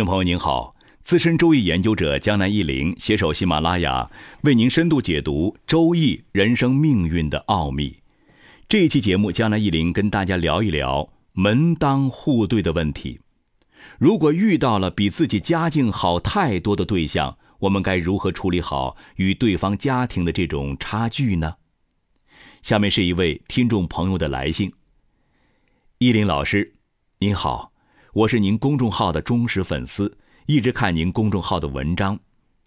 听众朋友您好，资深周易研究者江南一林携手喜马拉雅，为您深度解读周易人生命运的奥秘。这一期节目，江南一林跟大家聊一聊门当户对的问题。如果遇到了比自己家境好太多的对象，我们该如何处理好与对方家庭的这种差距呢？下面是一位听众朋友的来信。依林老师，您好，我是您公众号的忠实粉丝，一直看您公众号的文章。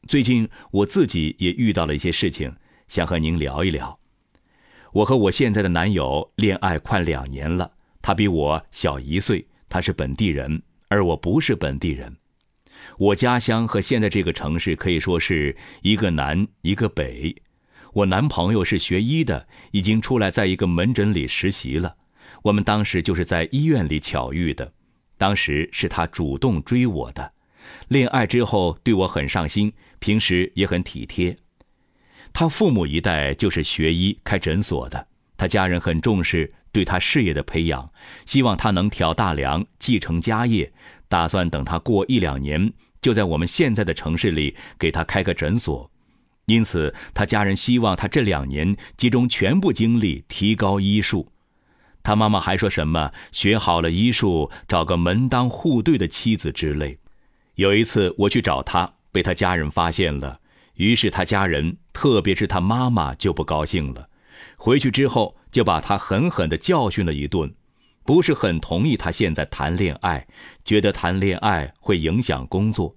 最近我自己也遇到了一些事情，想和您聊一聊。我和我现在的男友恋爱快两年了，他比我小一岁，他是本地人，而我不是本地人。我家乡和现在这个城市可以说是一个南一个北。我男朋友是学医的，已经出来在一个门诊里实习了。我们当时就是在医院里巧遇的，当时是他主动追我的。恋爱之后对我很上心，平时也很体贴。他父母一代就是学医开诊所的，他家人很重视对他事业的培养，希望他能挑大梁继承家业，打算等他过一两年就在我们现在的城市里给他开个诊所。因此，他家人希望他这两年集中全部精力提高医术。他妈妈还说什么学好了医术，找个门当户对的妻子之类。有一次我去找他，被他家人发现了，于是他家人，特别是他妈妈就不高兴了。回去之后就把他狠狠地教训了一顿，不是很同意他现在谈恋爱，觉得谈恋爱会影响工作。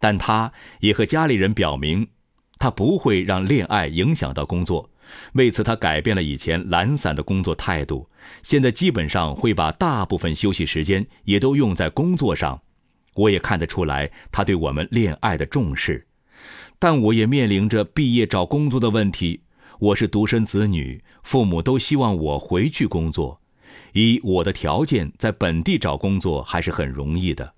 但他也和家里人表明，他不会让恋爱影响到工作。为此，他改变了以前懒散的工作态度，现在基本上会把大部分休息时间也都用在工作上。我也看得出来，他对我们恋爱的重视。但我也面临着毕业找工作的问题。我是独生子女，父母都希望我回去工作。以我的条件，在本地找工作还是很容易的。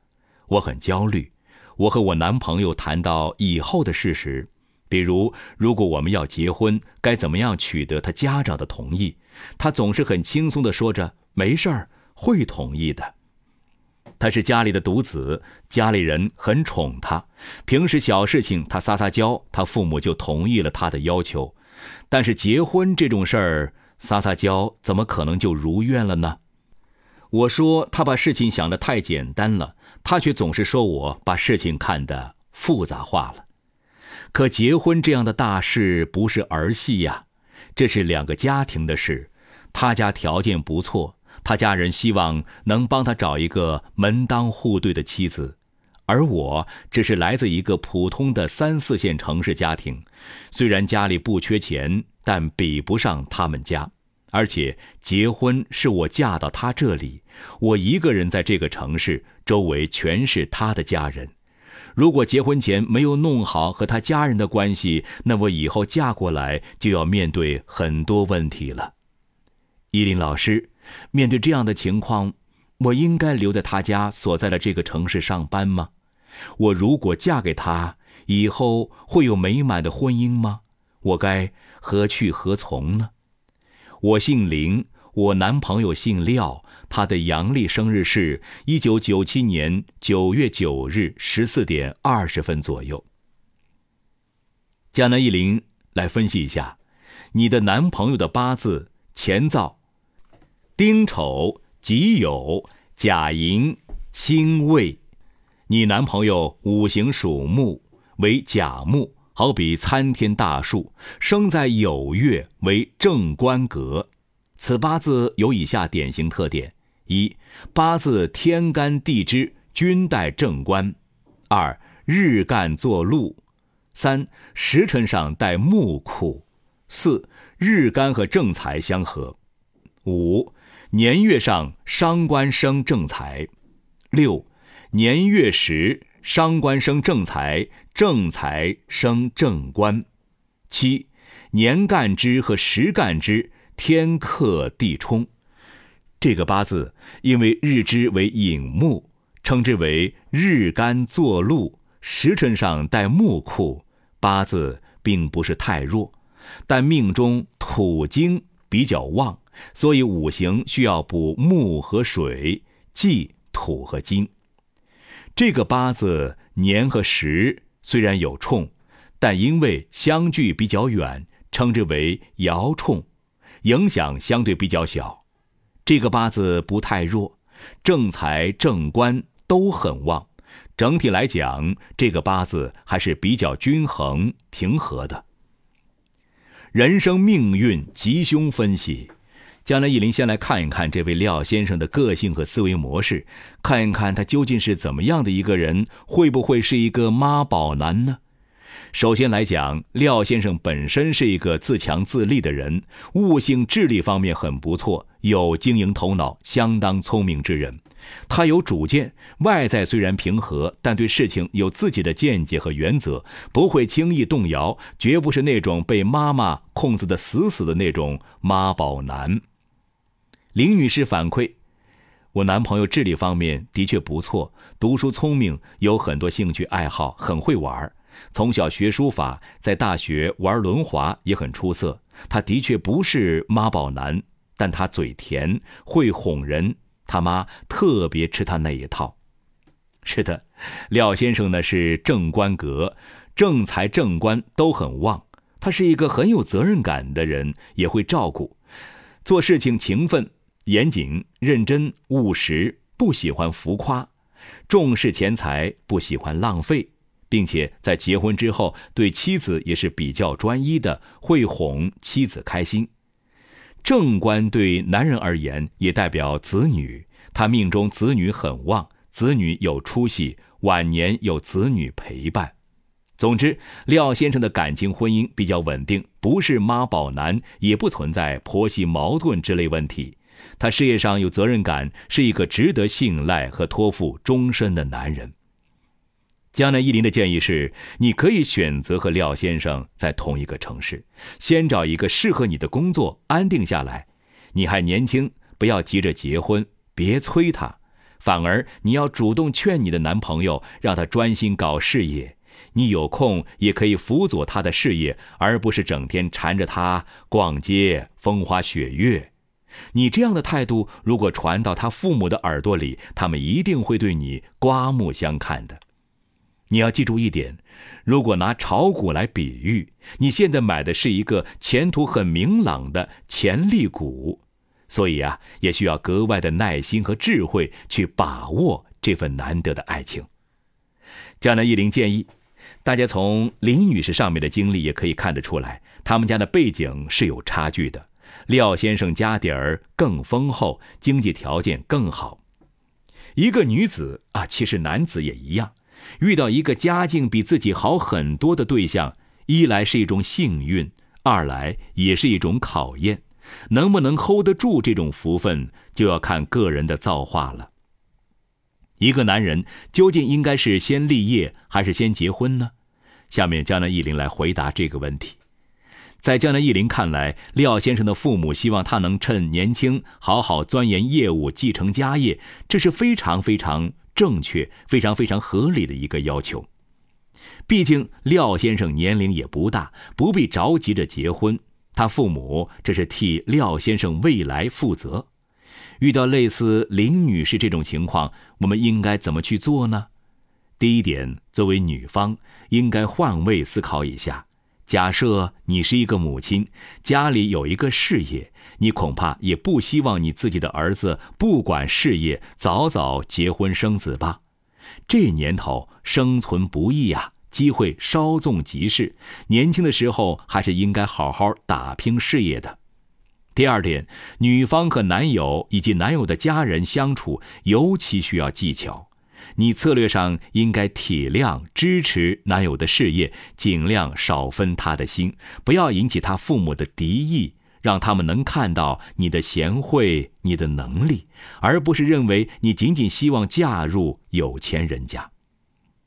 我很焦虑。我和我男朋友谈到以后的事时。比如，如果我们要结婚，该怎么样取得他家长的同意？他总是很轻松地说着：“没事儿，会同意的。”他是家里的独子，家里人很宠他。平时小事情他撒撒娇，他父母就同意了他的要求。但是结婚这种事儿，撒撒娇怎么可能就如愿了呢？我说他把事情想得太简单了，他却总是说我把事情看得复杂化了。可结婚这样的大事不是儿戏呀，这是两个家庭的事。他家条件不错，他家人希望能帮他找一个门当户对的妻子，而我只是来自一个普通的三四线城市家庭，虽然家里不缺钱，但比不上他们家。而且结婚是我嫁到他这里，我一个人在这个城市，周围全是他的家人。如果结婚前没有弄好和他家人的关系，那我以后嫁过来就要面对很多问题了。依林老师，面对这样的情况，我应该留在他家所在的这个城市上班吗？我如果嫁给他，以后会有美满的婚姻吗？我该何去何从呢？我姓林，我男朋友姓廖。他的阳历生日是一九九七年九月九日十四点二十分左右。江南一林来分析一下，你的男朋友的八字乾燥、丁丑、己酉、甲寅、辛未。你男朋友五行属木，为甲木，好比参天大树，生在酉月，为正官格。此八字有以下典型特点。一八字天干地支均带正官，二日干坐禄，三时辰上带木库，四日干和正财相合，五年月上伤官生正财，六年月时伤官生正财，正财生正官，七年干支和时干支天克地冲。这个八字因为日支为寅木，称之为日干坐禄，时辰上带木库，八字并不是太弱，但命中土金比较旺，所以五行需要补木和水，忌土和金。这个八字年和时虽然有冲，但因为相距比较远，称之为爻冲，影响相对比较小。这个八字不太弱，正财正官都很旺，整体来讲，这个八字还是比较均衡平和的。人生命运吉凶分析。江南一林先来看一看这位廖先生的个性和思维模式，看一看他究竟是怎么样的一个人，会不会是一个妈宝男呢？首先来讲，廖先生本身是一个自强自立的人，悟性、智力方面很不错，有经营头脑，相当聪明之人。他有主见，外在虽然平和，但对事情有自己的见解和原则，不会轻易动摇，绝不是那种被妈妈控制的死死的那种妈宝男。林女士反馈：“我男朋友智力方面的确不错，读书聪明，有很多兴趣爱好，很会玩。从小学书法，在大学玩轮滑也很出色。他的确不是妈宝男，但他嘴甜，会哄人。他妈特别吃他那一套。是的，廖先生呢是正官格，正财正官都很旺。他是一个很有责任感的人，也会照顾，做事情勤奋。”严谨、认真、务实，不喜欢浮夸，重视钱财，不喜欢浪费，并且在结婚之后对妻子也是比较专一的，会哄妻子开心。正官对男人而言也代表子女，他命中子女很旺，子女有出息，晚年有子女陪伴。总之，廖先生的感情婚姻比较稳定，不是妈宝男，也不存在婆媳矛盾之类问题。他事业上有责任感，是一个值得信赖和托付终身的男人。江南一林的建议是：你可以选择和廖先生在同一个城市，先找一个适合你的工作，安定下来。你还年轻，不要急着结婚，别催他，反而你要主动劝你的男朋友，让他专心搞事业。你有空也可以辅佐他的事业，而不是整天缠着他逛街、风花雪月。你这样的态度，如果传到他父母的耳朵里，他们一定会对你刮目相看的。你要记住一点：如果拿炒股来比喻，你现在买的是一个前途很明朗的潜力股，所以啊，也需要格外的耐心和智慧去把握这份难得的爱情。江南一林建议，大家从林女士上面的经历也可以看得出来，他们家的背景是有差距的。廖先生家底儿更丰厚，经济条件更好。一个女子啊，其实男子也一样，遇到一个家境比自己好很多的对象，一来是一种幸运，二来也是一种考验。能不能 hold 得住这种福分，就要看个人的造化了。一个男人究竟应该是先立业还是先结婚呢？下面江南忆林来回答这个问题。在江南忆林看来，廖先生的父母希望他能趁年轻好好钻研业务、继承家业，这是非常非常正确、非常非常合理的一个要求。毕竟廖先生年龄也不大，不必着急着结婚。他父母这是替廖先生未来负责。遇到类似林女士这种情况，我们应该怎么去做呢？第一点，作为女方，应该换位思考一下。假设你是一个母亲，家里有一个事业，你恐怕也不希望你自己的儿子不管事业，早早结婚生子吧？这年头生存不易呀，机会稍纵即逝，年轻的时候还是应该好好打拼事业的。第二点，女方和男友以及男友的家人相处尤其需要技巧。你策略上应该体谅支持男友的事业，尽量少分他的心，不要引起他父母的敌意，让他们能看到你的贤惠、你的能力，而不是认为你仅仅希望嫁入有钱人家。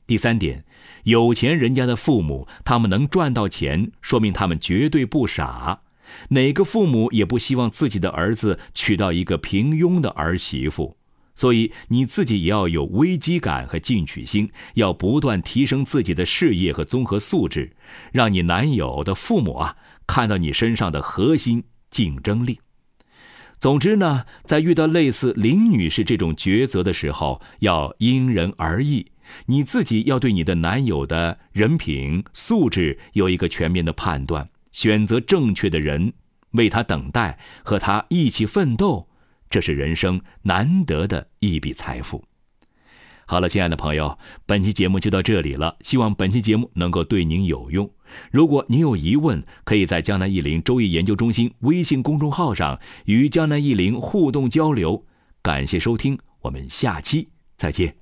第三点，有钱人家的父母，他们能赚到钱，说明他们绝对不傻。哪个父母也不希望自己的儿子娶到一个平庸的儿媳妇。所以你自己也要有危机感和进取心，要不断提升自己的事业和综合素质，让你男友的父母啊看到你身上的核心竞争力。总之呢，在遇到类似林女士这种抉择的时候，要因人而异，你自己要对你的男友的人品素质有一个全面的判断，选择正确的人，为他等待，和他一起奋斗，这是人生难得的一笔财富。好了，亲爱的朋友，本期节目就到这里了。希望本期节目能够对您有用。如果您有疑问，可以在江南易林周易研究中心微信公众号上与江南易林互动交流。感谢收听，我们下期再见。